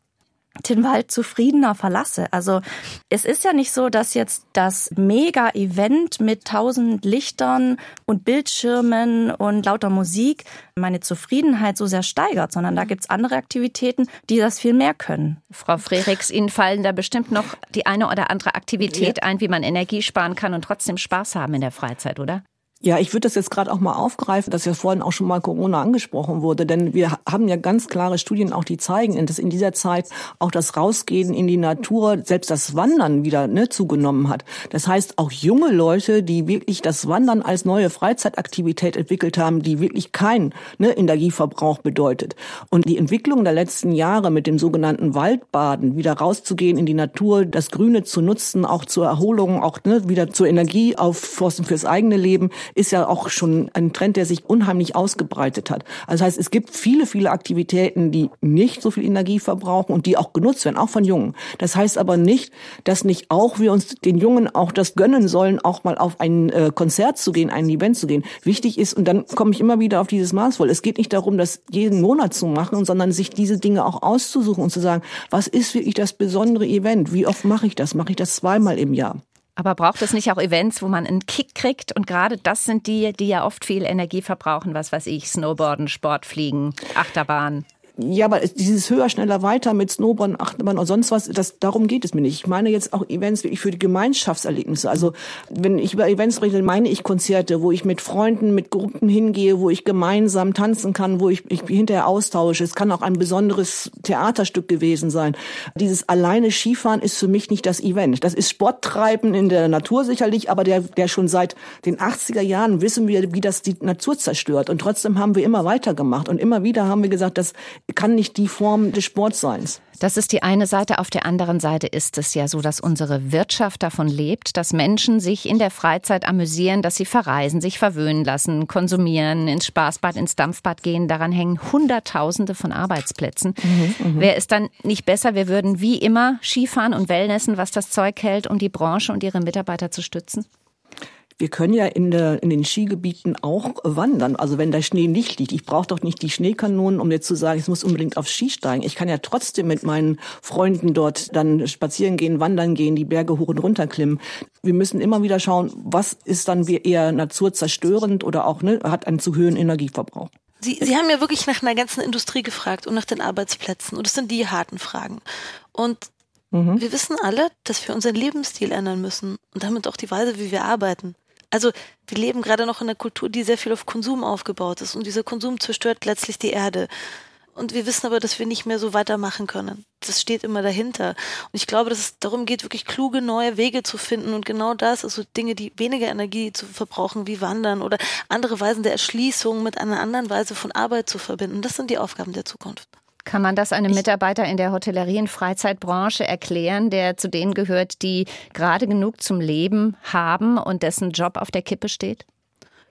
den Wald zufriedener verlasse. Also es ist ja nicht so, dass jetzt das Mega-Event mit tausend Lichtern und Bildschirmen und lauter Musik meine Zufriedenheit so sehr steigert, sondern da gibt's andere Aktivitäten, die das viel mehr können. Frau Frerichs, Ihnen fallen da bestimmt noch die eine oder andere Aktivität ja. ein, wie man Energie sparen kann und trotzdem Spaß haben in der Freizeit, oder? Ja, ich würde das jetzt gerade auch mal aufgreifen, dass ja vorhin auch schon mal Corona angesprochen wurde, denn wir haben ja ganz klare Studien auch, die zeigen, dass in dieser Zeit auch das Rausgehen in die Natur, selbst das Wandern wieder ne, zugenommen hat. Das heißt, auch junge Leute, die wirklich das Wandern als neue Freizeitaktivität entwickelt haben, die wirklich kein ne, Energieverbrauch bedeutet. Und die Entwicklung der letzten Jahre mit dem sogenannten Waldbaden, wieder rauszugehen in die Natur, das Grüne zu nutzen, auch zur Erholung, auch ne, wieder zur Energieaufforsten fürs eigene Leben, ist ja auch schon ein Trend, der sich unheimlich ausgebreitet hat. Also das heißt, es gibt viele, viele Aktivitäten, die nicht so viel Energie verbrauchen und die auch genutzt werden, auch von Jungen. Das heißt aber nicht, dass nicht auch wir uns den Jungen auch das gönnen sollen, auch mal auf ein äh, Konzert zu gehen, ein Event zu gehen. Wichtig ist, und dann komme ich immer wieder auf dieses Maßvoll, es geht nicht darum, das jeden Monat zu machen, sondern sich diese Dinge auch auszusuchen und zu sagen, was ist wirklich das besondere Event? Wie oft mache ich das? Mache ich das zweimal im Jahr? Aber braucht es nicht auch Events, wo man einen Kick kriegt? Und gerade das sind die, die ja oft viel Energie verbrauchen. Was weiß ich, Snowboarden, Sportfliegen, Achterbahn. Ja, aber dieses höher, schneller, weiter mit Snowboard, Achterbahn und sonst was, das, darum geht es mir nicht. Ich meine jetzt auch Events wirklich für die Gemeinschaftserlebnisse. Also wenn ich über Events rede, meine ich Konzerte, wo ich mit Freunden, mit Gruppen hingehe, wo ich gemeinsam tanzen kann, wo ich mich hinterher austausche. Es kann auch ein besonderes Theaterstück gewesen sein. Dieses alleine Skifahren ist für mich nicht das Event. Das ist Sporttreiben in der Natur sicherlich, aber der, der schon seit den 80er Jahren wissen wir, wie das die Natur zerstört. Und trotzdem haben wir immer weitergemacht und immer wieder haben wir gesagt, dass kann nicht die Form des Sports sein. Das ist die eine Seite. Auf der anderen Seite ist es ja so, dass unsere Wirtschaft davon lebt, dass Menschen sich in der Freizeit amüsieren, dass sie verreisen, sich verwöhnen lassen, konsumieren, ins Spaßbad, ins Dampfbad gehen. Daran hängen Hunderttausende von Arbeitsplätzen. Mhm, Wäre es dann nicht besser, wir würden wie immer Skifahren und Wellnessen, was das Zeug hält, um die Branche und ihre Mitarbeiter zu stützen? Wir können ja in, der, in den Skigebieten auch wandern. Also wenn der Schnee nicht liegt. Ich brauche doch nicht die Schneekanonen, um jetzt zu sagen, ich muss unbedingt aufs Ski steigen. Ich kann ja trotzdem mit meinen Freunden dort dann spazieren gehen, wandern gehen, die Berge hoch und runter klimmen. Wir müssen immer wieder schauen, was ist dann eher naturzerstörend oder auch ne, hat einen zu hohen Energieverbrauch. Sie, Sie haben ja wirklich nach einer ganzen Industrie gefragt und nach den Arbeitsplätzen. Und das sind die harten Fragen. Und mhm. wir wissen alle, dass wir unseren Lebensstil ändern müssen und damit auch die Weise, wie wir arbeiten. Also wir leben gerade noch in einer Kultur, die sehr viel auf Konsum aufgebaut ist und dieser Konsum zerstört letztlich die Erde. Und wir wissen aber, dass wir nicht mehr so weitermachen können. Das steht immer dahinter. Und ich glaube, dass es darum geht, wirklich kluge neue Wege zu finden. Und genau das, also Dinge, die weniger Energie zu verbrauchen, wie Wandern oder andere Weisen der Erschließung mit einer anderen Weise von Arbeit zu verbinden. Das sind die Aufgaben der Zukunft. Kann man das einem Mitarbeiter in der Hotellerie- und Freizeitbranche erklären, der zu denen gehört, die gerade genug zum Leben haben und dessen Job auf der Kippe steht?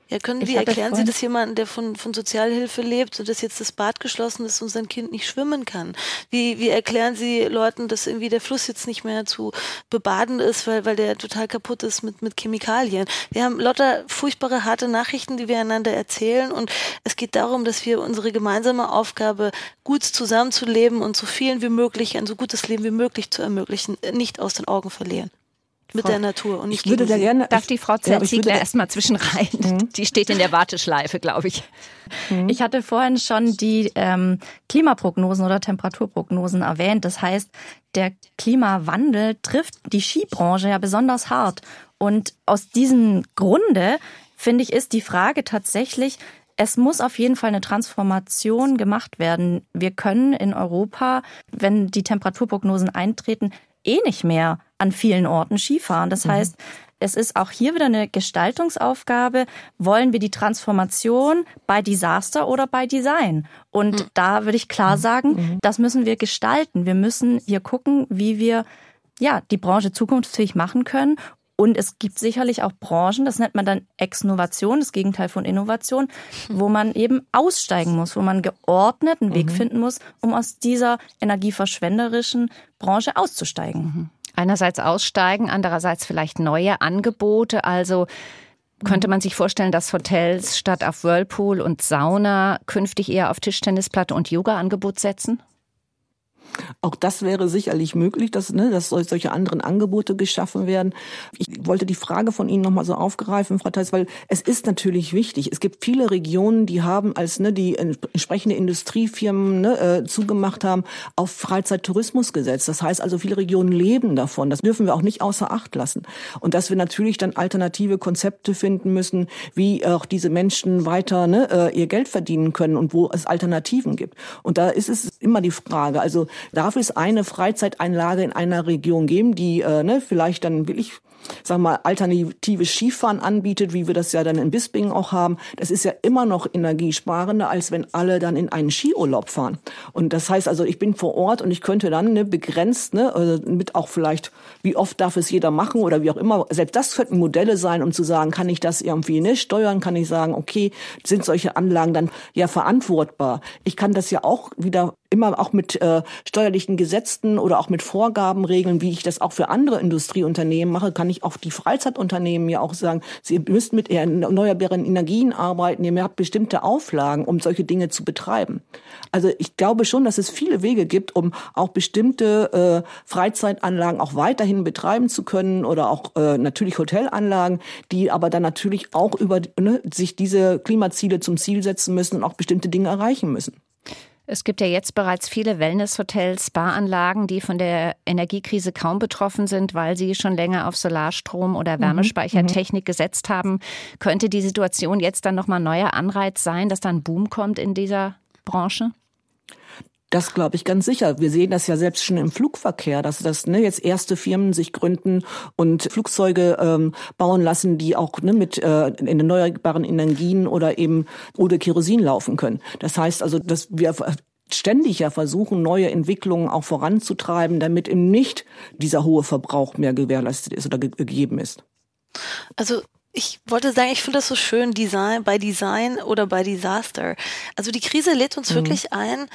Ja, können wie erklären Sie das jemanden, der von, von Sozialhilfe lebt und dass jetzt das Bad geschlossen ist und sein Kind nicht schwimmen kann? Wie, wie erklären Sie Leuten, dass irgendwie der Fluss jetzt nicht mehr zu bebaden ist, weil, weil der total kaputt ist mit, mit Chemikalien? Wir haben lauter furchtbare, harte Nachrichten, die wir einander erzählen und es geht darum, dass wir unsere gemeinsame Aufgabe, gut zusammenzuleben und so vielen wie möglich ein so gutes Leben wie möglich zu ermöglichen, nicht aus den Augen verlieren mit Frau, der Natur und nicht ich würde da gerne darf die Frau Zerziegler ja, erstmal zwischen rein mhm. die steht in der Warteschleife glaube ich mhm. ich hatte vorhin schon die ähm, Klimaprognosen oder Temperaturprognosen erwähnt das heißt der Klimawandel trifft die Skibranche ja besonders hart und aus diesem Grunde finde ich ist die Frage tatsächlich es muss auf jeden Fall eine Transformation gemacht werden. Wir können in Europa, wenn die Temperaturprognosen eintreten, eh nicht mehr an vielen Orten Skifahren. Das mhm. heißt, es ist auch hier wieder eine Gestaltungsaufgabe. Wollen wir die Transformation bei Desaster oder bei Design? Und mhm. da würde ich klar mhm. sagen, mhm. das müssen wir gestalten. Wir müssen hier gucken, wie wir ja, die Branche zukunftsfähig machen können und es gibt sicherlich auch Branchen, das nennt man dann Exnovation, das Gegenteil von Innovation, wo man eben aussteigen muss, wo man geordnet einen Weg mhm. finden muss, um aus dieser energieverschwenderischen Branche auszusteigen. Mhm. Einerseits aussteigen, andererseits vielleicht neue Angebote, also könnte man sich vorstellen, dass Hotels statt auf Whirlpool und Sauna künftig eher auf Tischtennisplatte und Yoga-Angebot setzen? Auch das wäre sicherlich möglich, dass, ne, dass solche anderen Angebote geschaffen werden. Ich wollte die Frage von Ihnen nochmal so aufgreifen, Frau Theis, weil es ist natürlich wichtig. Es gibt viele Regionen, die haben, als ne, die entsprechende Industriefirmen ne, äh, zugemacht haben, auf Freizeittourismus gesetzt. Das heißt also, viele Regionen leben davon. Das dürfen wir auch nicht außer Acht lassen. Und dass wir natürlich dann alternative Konzepte finden müssen, wie auch diese Menschen weiter ne, äh, ihr Geld verdienen können und wo es Alternativen gibt. Und da ist es immer die Frage, also darf es eine Freizeiteinlage in einer Region geben, die äh, ne, vielleicht dann wirklich wir mal, alternatives Skifahren anbietet, wie wir das ja dann in Bispingen auch haben, das ist ja immer noch energiesparender, als wenn alle dann in einen Skiurlaub fahren. Und das heißt also, ich bin vor Ort und ich könnte dann ne, begrenzt, ne, also mit auch vielleicht, wie oft darf es jeder machen oder wie auch immer, selbst das könnten Modelle sein, um zu sagen, kann ich das irgendwie ne, steuern, kann ich sagen, okay, sind solche Anlagen dann ja verantwortbar. Ich kann das ja auch wieder immer auch mit äh, steuerlichen Gesetzen oder auch mit Vorgaben regeln, wie ich das auch für andere Industrieunternehmen mache, kann ich auch die Freizeitunternehmen ja auch sagen, sie müssen mit erneuerbaren Energien arbeiten, ihr habt bestimmte Auflagen, um solche Dinge zu betreiben. Also ich glaube schon, dass es viele Wege gibt, um auch bestimmte äh, Freizeitanlagen auch weiterhin betreiben zu können oder auch äh, natürlich Hotelanlagen, die aber dann natürlich auch über ne, sich diese Klimaziele zum Ziel setzen müssen und auch bestimmte Dinge erreichen müssen. Es gibt ja jetzt bereits viele Wellnesshotels, Baranlagen, die von der Energiekrise kaum betroffen sind, weil sie schon länger auf Solarstrom oder mhm. Wärmespeichertechnik mhm. gesetzt haben. Könnte die Situation jetzt dann nochmal neuer Anreiz sein, dass dann Boom kommt in dieser Branche? Das glaube ich ganz sicher. Wir sehen das ja selbst schon im Flugverkehr, dass das ne, jetzt erste Firmen sich gründen und Flugzeuge ähm, bauen lassen, die auch ne, mit äh, in erneuerbaren Energien oder eben ohne Kerosin laufen können. Das heißt also, dass wir ständig ja versuchen, neue Entwicklungen auch voranzutreiben, damit eben nicht dieser hohe Verbrauch mehr gewährleistet ist oder gegeben ist. Also ich wollte sagen, ich finde das so schön, Design bei Design oder bei Disaster. Also die Krise lädt uns mhm. wirklich ein,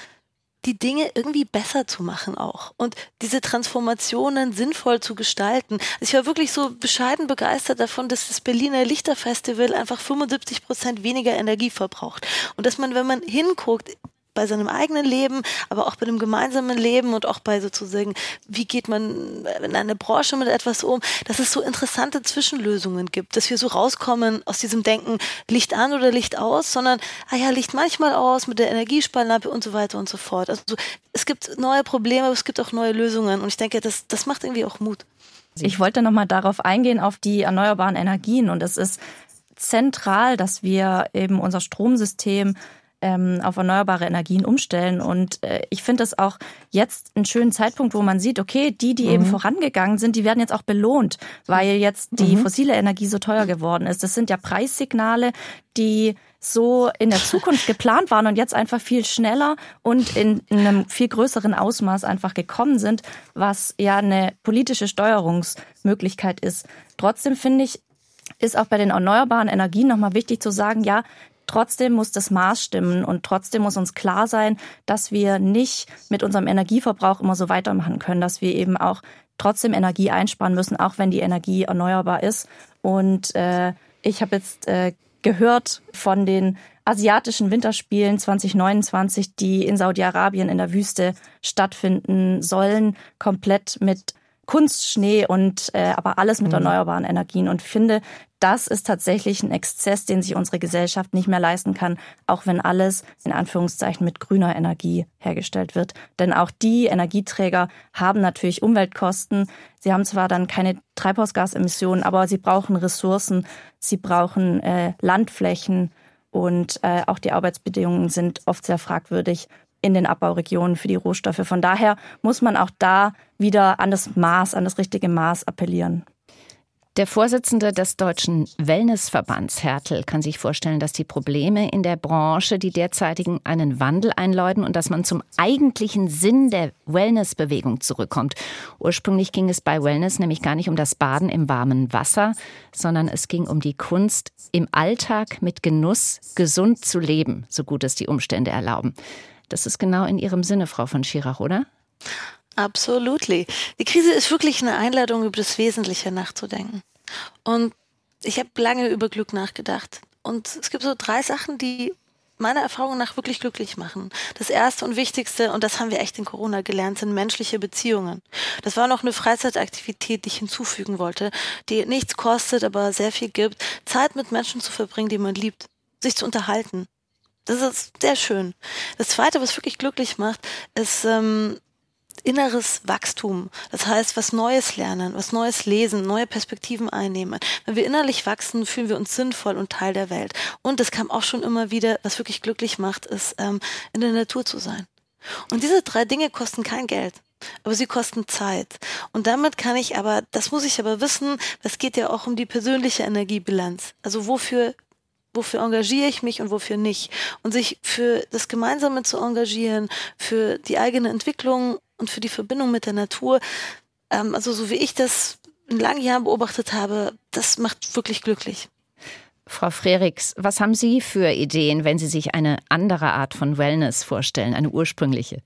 die Dinge irgendwie besser zu machen auch und diese Transformationen sinnvoll zu gestalten. Also ich war wirklich so bescheiden begeistert davon, dass das Berliner Lichterfestival einfach 75 Prozent weniger Energie verbraucht und dass man, wenn man hinguckt, bei seinem eigenen Leben, aber auch bei dem gemeinsamen Leben und auch bei sozusagen, wie geht man in einer Branche mit etwas um, dass es so interessante Zwischenlösungen gibt, dass wir so rauskommen aus diesem Denken, Licht an oder Licht aus, sondern, ah ja, Licht manchmal aus mit der Energiesparlampe und so weiter und so fort. Also es gibt neue Probleme, aber es gibt auch neue Lösungen und ich denke, das, das macht irgendwie auch Mut. Ich wollte nochmal darauf eingehen, auf die erneuerbaren Energien und es ist zentral, dass wir eben unser Stromsystem ähm, auf erneuerbare Energien umstellen. Und äh, ich finde das auch jetzt einen schönen Zeitpunkt, wo man sieht, okay, die, die mhm. eben vorangegangen sind, die werden jetzt auch belohnt, weil jetzt die mhm. fossile Energie so teuer geworden ist. Das sind ja Preissignale, die so in der Zukunft geplant waren und jetzt einfach viel schneller und in, in, einem viel größeren Ausmaß einfach gekommen sind, was ja eine politische Steuerungsmöglichkeit ist. Trotzdem finde ich, ist auch bei den erneuerbaren Energien nochmal wichtig zu sagen, ja, Trotzdem muss das Maß stimmen und trotzdem muss uns klar sein, dass wir nicht mit unserem Energieverbrauch immer so weitermachen können, dass wir eben auch trotzdem Energie einsparen müssen, auch wenn die Energie erneuerbar ist. Und äh, ich habe jetzt äh, gehört von den asiatischen Winterspielen 2029, die in Saudi-Arabien in der Wüste stattfinden sollen, komplett mit Kunstschnee und äh, aber alles mit mhm. erneuerbaren Energien und finde, das ist tatsächlich ein Exzess, den sich unsere Gesellschaft nicht mehr leisten kann, auch wenn alles in Anführungszeichen mit grüner Energie hergestellt wird. Denn auch die Energieträger haben natürlich Umweltkosten. Sie haben zwar dann keine Treibhausgasemissionen, aber sie brauchen Ressourcen, sie brauchen äh, Landflächen und äh, auch die Arbeitsbedingungen sind oft sehr fragwürdig in den Abbauregionen für die Rohstoffe. Von daher muss man auch da wieder an das Maß, an das richtige Maß appellieren. Der Vorsitzende des Deutschen Wellnessverbands Hertel kann sich vorstellen, dass die Probleme in der Branche die derzeitigen einen Wandel einläuten und dass man zum eigentlichen Sinn der Wellnessbewegung zurückkommt. Ursprünglich ging es bei Wellness nämlich gar nicht um das Baden im warmen Wasser, sondern es ging um die Kunst, im Alltag mit Genuss gesund zu leben, so gut es die Umstände erlauben. Das ist genau in Ihrem Sinne, Frau von Schirach, oder? Absolutely. Die Krise ist wirklich eine Einladung, über das Wesentliche nachzudenken. Und ich habe lange über Glück nachgedacht. Und es gibt so drei Sachen, die meiner Erfahrung nach wirklich glücklich machen. Das erste und wichtigste, und das haben wir echt in Corona gelernt, sind menschliche Beziehungen. Das war noch eine Freizeitaktivität, die ich hinzufügen wollte, die nichts kostet, aber sehr viel gibt. Zeit mit Menschen zu verbringen, die man liebt. Sich zu unterhalten. Das ist sehr schön. Das zweite, was wirklich glücklich macht, ist ähm, inneres Wachstum. Das heißt, was Neues lernen, was Neues lesen, neue Perspektiven einnehmen. Wenn wir innerlich wachsen, fühlen wir uns sinnvoll und Teil der Welt. Und das kam auch schon immer wieder, was wirklich glücklich macht, ist, ähm, in der Natur zu sein. Und diese drei Dinge kosten kein Geld. Aber sie kosten Zeit. Und damit kann ich aber, das muss ich aber wissen, es geht ja auch um die persönliche Energiebilanz. Also wofür wofür engagiere ich mich und wofür nicht. Und sich für das Gemeinsame zu engagieren, für die eigene Entwicklung und für die Verbindung mit der Natur, ähm, also so wie ich das in langen Jahren beobachtet habe, das macht wirklich glücklich. Frau Freriks, was haben Sie für Ideen, wenn Sie sich eine andere Art von Wellness vorstellen, eine ursprüngliche?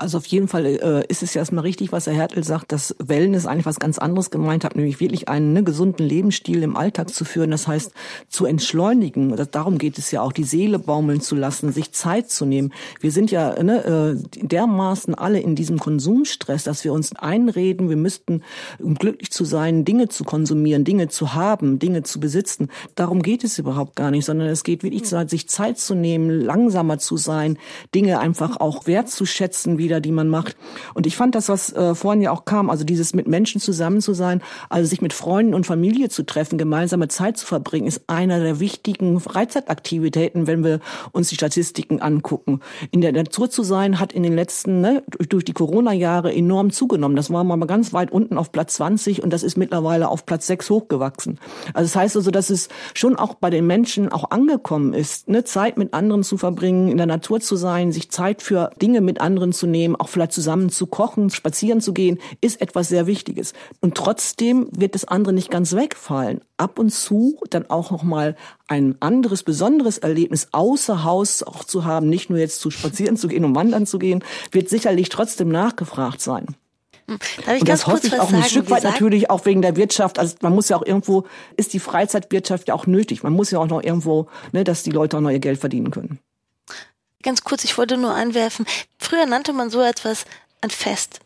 Also auf jeden Fall äh, ist es ja erstmal richtig, was Herr Hertel sagt, dass Wellness eigentlich was ganz anderes gemeint hat, nämlich wirklich einen ne, gesunden Lebensstil im Alltag zu führen. Das heißt, zu entschleunigen. Darum geht es ja auch, die Seele baumeln zu lassen, sich Zeit zu nehmen. Wir sind ja ne, äh, dermaßen alle in diesem Konsumstress, dass wir uns einreden, wir müssten, um glücklich zu sein, Dinge zu konsumieren, Dinge zu haben, Dinge zu besitzen. Darum geht es überhaupt gar nicht, sondern es geht wirklich, sich Zeit zu nehmen, langsamer zu sein, Dinge einfach auch wertzuschätzen, wie wieder, die man macht. Und ich fand das, was äh, vorhin ja auch kam, also dieses mit Menschen zusammen zu sein, also sich mit Freunden und Familie zu treffen, gemeinsame Zeit zu verbringen, ist einer der wichtigen Freizeitaktivitäten, wenn wir uns die Statistiken angucken. In der Natur zu sein, hat in den letzten, ne, durch die Corona-Jahre enorm zugenommen. Das war mal ganz weit unten auf Platz 20 und das ist mittlerweile auf Platz 6 hochgewachsen. Also das heißt also, dass es schon auch bei den Menschen auch angekommen ist, ne, Zeit mit anderen zu verbringen, in der Natur zu sein, sich Zeit für Dinge mit anderen zu nehmen, auch vielleicht zusammen zu kochen, spazieren zu gehen, ist etwas sehr Wichtiges. Und trotzdem wird das andere nicht ganz wegfallen. Ab und zu dann auch noch mal ein anderes, besonderes Erlebnis außer Haus auch zu haben, nicht nur jetzt zu spazieren zu gehen und wandern zu gehen, wird sicherlich trotzdem nachgefragt sein. Hm. Und das hoffe ich auch ein? Stück weit natürlich auch wegen der Wirtschaft. Also man muss ja auch irgendwo, ist die Freizeitwirtschaft ja auch nötig. Man muss ja auch noch irgendwo, ne, dass die Leute auch ihr Geld verdienen können. Ganz kurz, ich wollte nur anwerfen, früher nannte man so etwas ein Fest.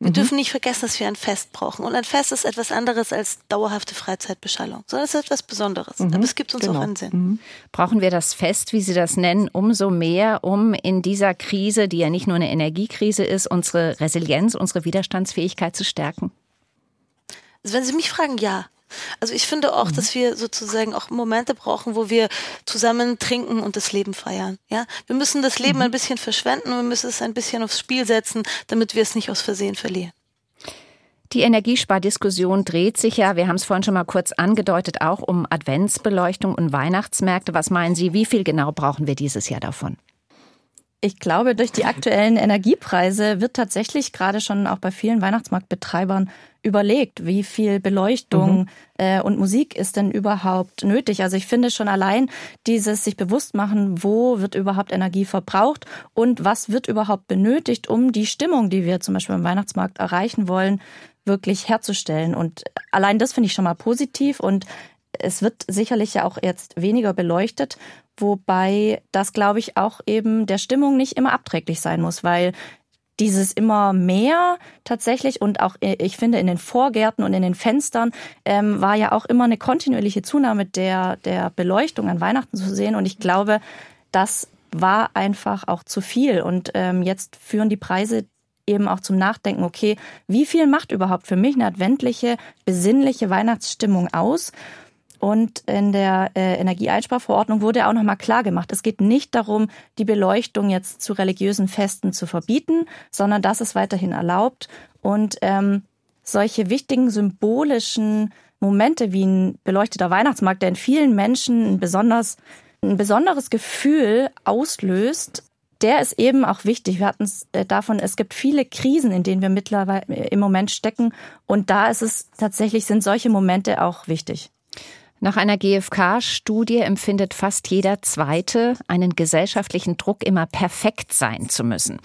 Wir Mhm. dürfen nicht vergessen, dass wir ein Fest brauchen. Und ein Fest ist etwas anderes als dauerhafte Freizeitbeschallung, sondern es ist etwas Besonderes. Mhm. Aber es gibt uns Genau. auch einen Sinn. Brauchen wir das Fest, wie Sie das nennen, umso mehr, um in dieser Krise, die ja nicht nur eine Energiekrise ist, unsere Resilienz, unsere Widerstandsfähigkeit zu stärken? Also wenn Sie mich fragen, ja. Also ich finde auch, dass wir sozusagen auch Momente brauchen, wo wir zusammen trinken und das Leben feiern. Ja, wir müssen das Leben ein bisschen verschwenden und wir müssen es ein bisschen aufs Spiel setzen, damit wir es nicht aus Versehen verlieren. Die Energiespardiskussion dreht sich ja, wir haben es vorhin schon mal kurz angedeutet, auch um Adventsbeleuchtung und Weihnachtsmärkte. Was meinen Sie, wie viel genau brauchen wir dieses Jahr davon? Ich glaube, durch die aktuellen Energiepreise wird tatsächlich gerade schon auch bei vielen Weihnachtsmarktbetreibern überlegt, wie viel Beleuchtung äh, und Musik ist denn überhaupt nötig. Also ich finde schon allein dieses sich bewusst machen, wo wird überhaupt Energie verbraucht und was wird überhaupt benötigt, um die Stimmung, die wir zum Beispiel beim Weihnachtsmarkt erreichen wollen, wirklich herzustellen. Und allein das finde ich schon mal positiv und es wird sicherlich ja auch jetzt weniger beleuchtet, wobei das, glaube ich, auch eben der Stimmung nicht immer abträglich sein muss, weil dieses immer mehr tatsächlich und auch äh, ich finde in den Vorgärten und in den Fenstern ähm, war ja auch immer eine kontinuierliche Zunahme der der Beleuchtung an Weihnachten zu sehen und ich glaube, das war einfach auch zu viel und ähm, jetzt führen die Preise eben auch zum Nachdenken, okay, wie viel macht überhaupt für mich eine adventliche, besinnliche Weihnachtsstimmung aus? Und in der äh, Energieeinsparverordnung wurde auch nochmal klar gemacht, es geht nicht darum, die Beleuchtung jetzt zu religiösen Festen zu verbieten, sondern das ist weiterhin erlaubt. Und ähm, solche wichtigen symbolischen Momente wie ein beleuchteter Weihnachtsmarkt, der in vielen Menschen ein besonders ein besonderes Gefühl auslöst, der ist eben auch wichtig. Wir hatten es äh, davon, es gibt viele Krisen, in denen wir mittlerweile äh, im Moment stecken. Und da ist es tatsächlich, sind solche Momente auch wichtig. Nach einer GfK-Studie empfindet fast jeder Zweite einen gesellschaftlichen Druck, immer perfekt sein zu müssen.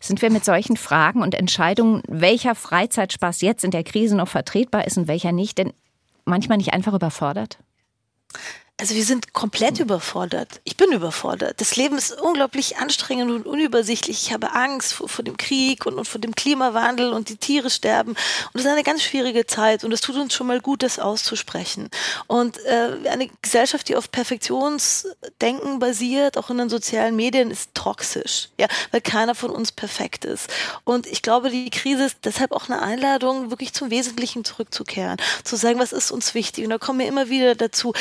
Sind wir mit solchen Fragen und Entscheidungen, welcher Freizeitspaß jetzt in der Krise noch vertretbar ist und welcher nicht, denn manchmal nicht einfach überfordert? Also wir sind komplett überfordert. Ich bin überfordert. Das Leben ist unglaublich anstrengend und unübersichtlich. Ich habe Angst vor, vor dem Krieg und, und vor dem Klimawandel und die Tiere sterben. Und es ist eine ganz schwierige Zeit und es tut uns schon mal gut, das auszusprechen. Und äh, eine Gesellschaft, die auf Perfektionsdenken basiert, auch in den sozialen Medien, ist toxisch. Ja, weil keiner von uns perfekt ist. Und ich glaube, die Krise ist deshalb auch eine Einladung, wirklich zum Wesentlichen zurückzukehren. Zu sagen, was ist uns wichtig. Und da kommen wir immer wieder dazu,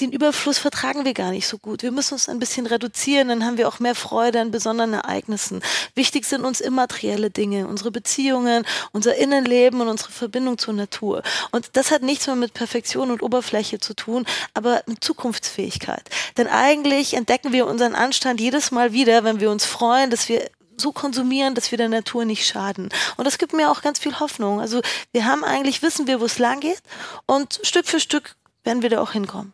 den Überfluss vertragen wir gar nicht so gut. Wir müssen uns ein bisschen reduzieren, dann haben wir auch mehr Freude an besonderen Ereignissen. Wichtig sind uns immaterielle Dinge, unsere Beziehungen, unser Innenleben und unsere Verbindung zur Natur. Und das hat nichts mehr mit Perfektion und Oberfläche zu tun, aber mit Zukunftsfähigkeit. Denn eigentlich entdecken wir unseren Anstand jedes Mal wieder, wenn wir uns freuen, dass wir so konsumieren, dass wir der Natur nicht schaden. Und das gibt mir auch ganz viel Hoffnung. Also wir haben eigentlich, wissen wir, wo es lang geht und Stück für Stück werden wir da auch hinkommen.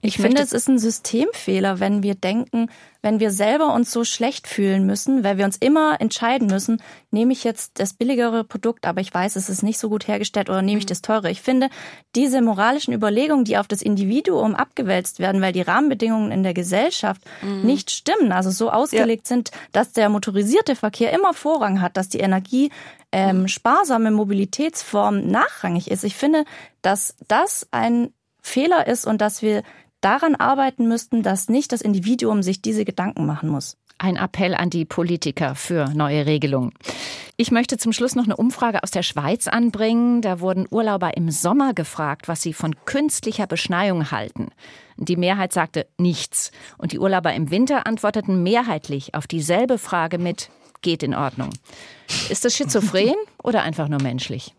Ich, finde, es ist ein Systemfehler, wenn wir denken, wenn wir selber uns so schlecht fühlen müssen, weil wir uns immer entscheiden müssen, nehme ich jetzt das billigere Produkt, aber ich weiß, es ist nicht so gut hergestellt oder nehme ich das teure. Ich finde, diese moralischen Überlegungen, die auf das Individuum abgewälzt werden, weil die Rahmenbedingungen in der Gesellschaft nicht stimmen, also so ausgelegt sind, dass der motorisierte Verkehr immer Vorrang hat, dass die Energie ähm, sparsame Mobilitätsform nachrangig ist. Ich finde, dass das ein Fehler ist und dass wir daran arbeiten müssten, dass nicht das Individuum sich diese Gedanken machen muss. Ein Appell an die Politiker für neue Regelungen. Ich möchte zum Schluss noch eine Umfrage aus der Schweiz anbringen. Da wurden Urlauber im Sommer gefragt, was sie von künstlicher Beschneiung halten. Die Mehrheit sagte nichts. Und die Urlauber im Winter antworteten mehrheitlich auf dieselbe Frage mit geht in Ordnung. Ist das schizophren oder einfach nur menschlich?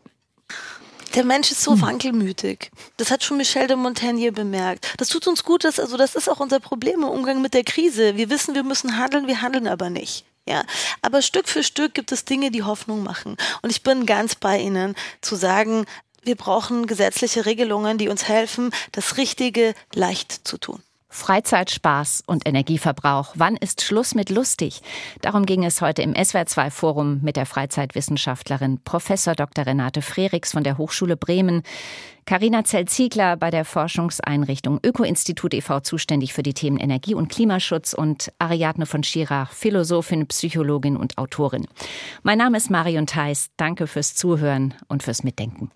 Der Mensch ist so hm. wankelmütig. Das hat schon Michel de Montaigne bemerkt. Das tut uns gut, dass, also das ist auch unser Problem im Umgang mit der Krise. Wir wissen, wir müssen handeln, wir handeln aber nicht. Ja, aber Stück für Stück gibt es Dinge, die Hoffnung machen. Und ich bin ganz bei Ihnen zu sagen, wir brauchen gesetzliche Regelungen, die uns helfen, das Richtige leicht zu tun. Freizeit, Spaß und Energieverbrauch. Wann ist Schluss mit lustig? Darum ging es heute im SWR2 Forum mit der Freizeitwissenschaftlerin Professor Dr. Renate Frerichs von der Hochschule Bremen, Carina Zell-Ziegler bei der Forschungseinrichtung Öko-Institut e.V. zuständig für die Themen Energie- und Klimaschutz und Ariadne von Schirach, Philosophin, Psychologin und Autorin. Mein Name ist Marion Theis. Danke fürs Zuhören und fürs Mitdenken.